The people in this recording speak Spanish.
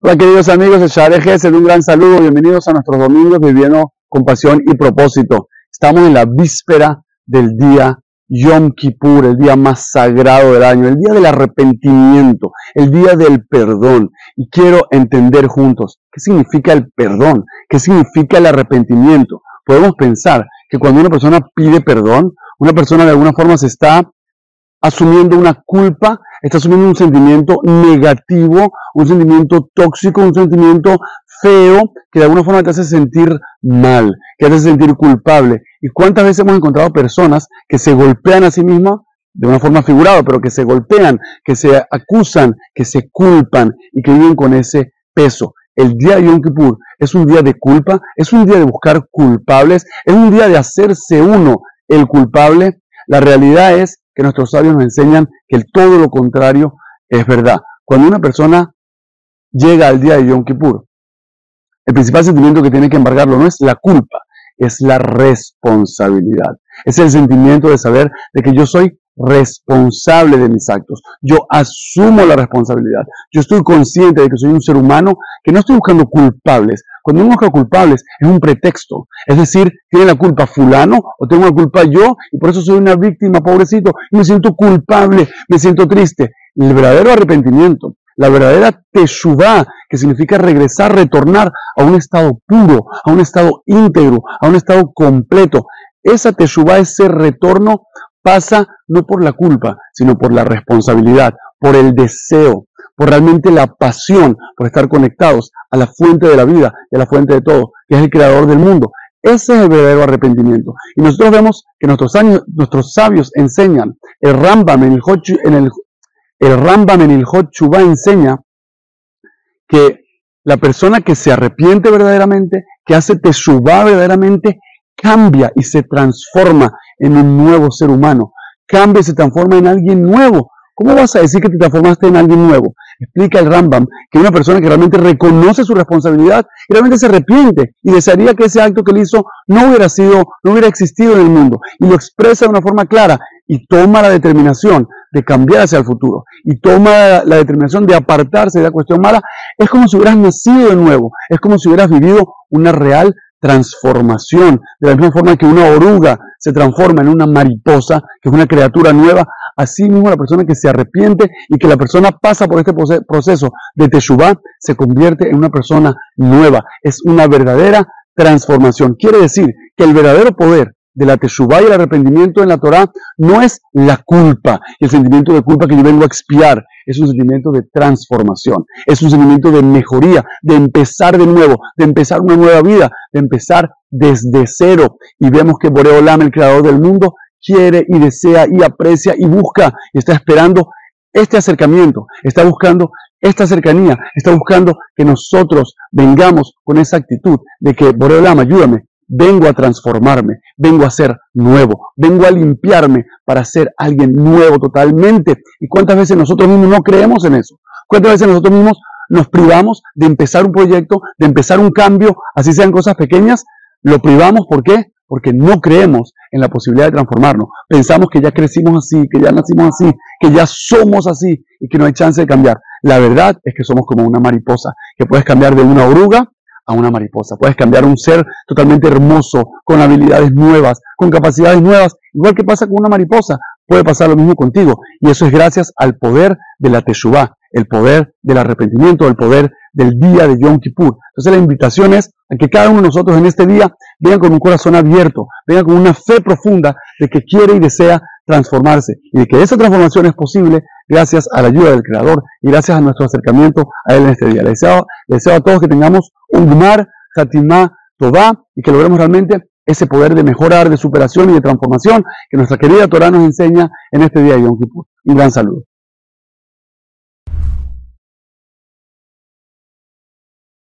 Hola queridos amigos de Share Gesed, un gran saludo, bienvenidos a nuestros domingos viviendo con pasión y propósito. Estamos en la víspera del día Yom Kippur, el día más sagrado del año, el día del arrepentimiento, el día del perdón. Y quiero entender juntos qué significa el perdón, qué significa el arrepentimiento. Podemos pensar que cuando una persona pide perdón, una persona de alguna forma se está asumiendo una culpa, está asumiendo un sentimiento negativo, un sentimiento tóxico, un sentimiento feo que de alguna forma te hace sentir mal, que te hace sentir culpable. ¿Y cuántas veces hemos encontrado personas que se golpean a sí mismas de una forma figurada, pero que se golpean, que se acusan, que se culpan y que viven con ese peso? El día de Yom Kippur es un día de culpa, es un día de buscar culpables, es un día de hacerse uno el culpable. La realidad es que nuestros sabios nos enseñan que todo lo contrario es verdad. Cuando una persona llega al día de Yom Kippur, el principal sentimiento que tiene que embargarlo no es la culpa, es la responsabilidad. Es el sentimiento de saber de que yo soy responsable de mis actos. Yo asumo la responsabilidad. Yo estoy consciente de que soy un ser humano que no estoy buscando culpables. Cuando uno busca culpables es un pretexto. Es decir, tiene la culpa fulano o tengo la culpa yo y por eso soy una víctima, pobrecito, y me siento culpable, me siento triste. El verdadero arrepentimiento, la verdadera teshuvah, que significa regresar, retornar a un estado puro, a un estado íntegro, a un estado completo. Esa teshuvah, ese retorno, pasa no por la culpa, sino por la responsabilidad, por el deseo, por realmente la pasión, por estar conectados a la fuente de la vida y a la fuente de todo, que es el creador del mundo. Ese es el verdadero arrepentimiento. Y nosotros vemos que nuestros, años, nuestros sabios enseñan, el Rambam en el, en el, el Rambam en el enseña que la persona que se arrepiente verdaderamente, que hace teshuva verdaderamente, cambia y se transforma en un nuevo ser humano. Cambia y se transforma en alguien nuevo. ¿Cómo vas a decir que te transformaste en alguien nuevo? Explica el Rambam que una persona que realmente reconoce su responsabilidad y realmente se arrepiente y desearía que ese acto que él hizo no hubiera sido, no hubiera existido en el mundo y lo expresa de una forma clara y toma la determinación de cambiar hacia el futuro y toma la determinación de apartarse de la cuestión mala, es como si hubieras nacido de nuevo, es como si hubieras vivido una real transformación, de la misma forma que una oruga se transforma en una mariposa, que es una criatura nueva, así mismo la persona que se arrepiente y que la persona pasa por este proceso de Teshuvah se convierte en una persona nueva, es una verdadera transformación. Quiere decir que el verdadero poder de la Teshuvah y el arrepentimiento en la Torah no es la culpa, el sentimiento de culpa que yo vengo a expiar, es un sentimiento de transformación, es un sentimiento de mejoría, de empezar de nuevo, de empezar una nueva vida, de empezar desde cero. Y vemos que Boreolam, el creador del mundo, quiere y desea y aprecia y busca y está esperando este acercamiento, está buscando esta cercanía, está buscando que nosotros vengamos con esa actitud de que Boreolam, ayúdame, vengo a transformarme, vengo a ser nuevo, vengo a limpiarme para ser alguien nuevo totalmente. ¿Y cuántas veces nosotros mismos no creemos en eso? ¿Cuántas veces nosotros mismos nos privamos de empezar un proyecto, de empezar un cambio, así sean cosas pequeñas? Lo privamos, ¿por qué? Porque no creemos en la posibilidad de transformarnos. Pensamos que ya crecimos así, que ya nacimos así, que ya somos así y que no hay chance de cambiar. La verdad es que somos como una mariposa, que puedes cambiar de una oruga a una mariposa. Puedes cambiar un ser totalmente hermoso, con habilidades nuevas, con capacidades nuevas, igual que pasa con una mariposa. Puede pasar lo mismo contigo. Y eso es gracias al poder de la Teshuvah, el poder del arrepentimiento, el poder del día de Yom Kippur. Entonces la invitación es a que cada uno de nosotros en este día venga con un corazón abierto, venga con una fe profunda de que quiere y desea transformarse y que esa transformación es posible gracias a la ayuda del Creador y gracias a nuestro acercamiento a Él en este día. Les deseo, deseo a todos que tengamos un Gmar, Hatimah, Tová y que logremos realmente ese poder de mejorar, de superación y de transformación que nuestra querida Torah nos enseña en este día de Yom Kippur. Un gran saludo.